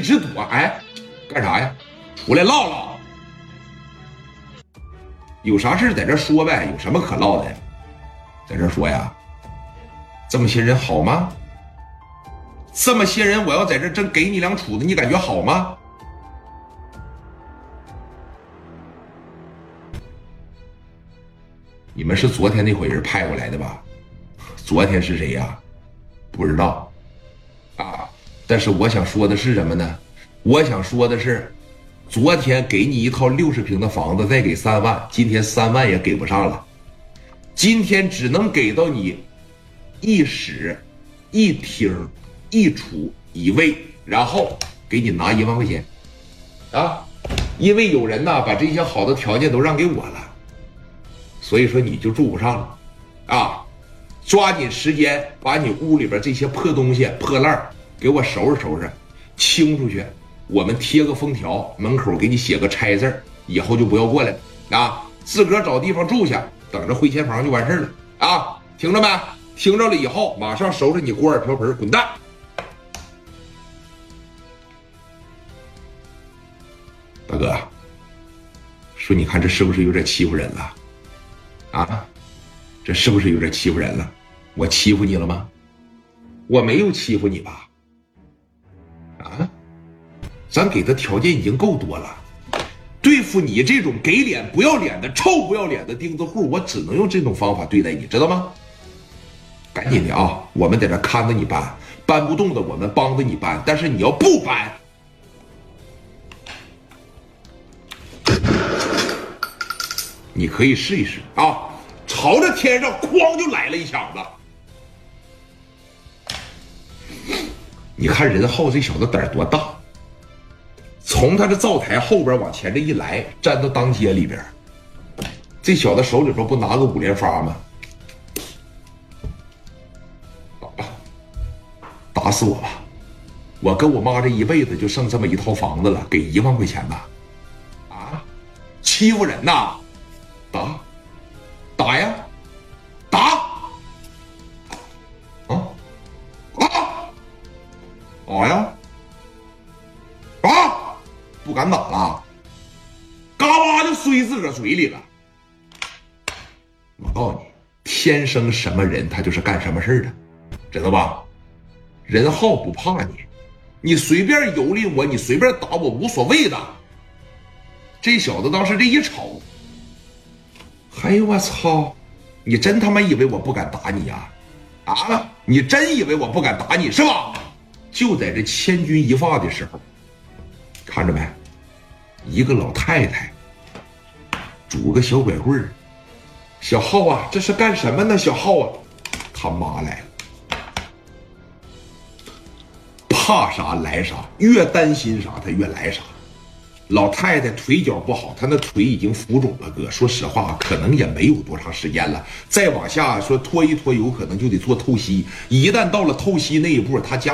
一直躲，哎，干啥呀？出来唠唠，有啥事在这说呗，有什么可唠的？在这说呀？这么些人好吗？这么些人，我要在这真给你两杵子，你感觉好吗？你们是昨天那伙人派过来的吧？昨天是谁呀？不知道。但是我想说的是什么呢？我想说的是，昨天给你一套六十平的房子，再给三万，今天三万也给不上了。今天只能给到你一室一厅一厨一卫，然后给你拿一万块钱啊！因为有人呐把这些好的条件都让给我了。所以说你就住不上了，啊！抓紧时间把你屋里边这些破东西、破烂给我收拾收拾，清出去。我们贴个封条，门口给你写个拆字以后就不要过来了啊！自个儿找地方住去，等着回迁房就完事了啊！听着没？听着了以后，马上收拾你锅碗瓢盆，滚蛋！大哥，说你看这是不是有点欺负人了？啊，这是不是有点欺负人了？我欺负你了吗？我没有欺负你吧？啊，咱给的条件已经够多了，对付你这种给脸不要脸的臭不要脸的钉子户，我只能用这种方法对待你，知道吗？赶紧的啊，我们在这看着你搬，搬不动的我们帮着你搬，但是你要不搬，你可以试一试啊。朝着天上哐就来了一枪子，你看任浩这小子胆多大？从他这灶台后边往前这一来，站到当街里边，这小子手里边不拿个五连发吗？打吧，打死我吧！我跟我妈这一辈子就剩这么一套房子了，给一万块钱吧？啊，欺负人呐！打！打呀，打呀！打！不敢打了，嘎巴就塞自个嘴里了。我告诉你，天生什么人，他就是干什么事的，知道吧？任浩不怕你，你随便蹂躏我，你随便打我，无所谓的。这小子当时这一瞅。哎呦我操！你真他妈以为我不敢打你呀？啊！你真以为我不敢打你是吧？就在这千钧一发的时候，看着没？一个老太太拄个小拐棍儿，小浩啊，这是干什么呢？小浩啊，他妈来了！怕啥来啥，越担心啥他越来啥。老太太腿脚不好，她那腿已经浮肿了。哥，说实话，可能也没有多长时间了。再往下说拖一拖，有可能就得做透析。一旦到了透析那一步，她家。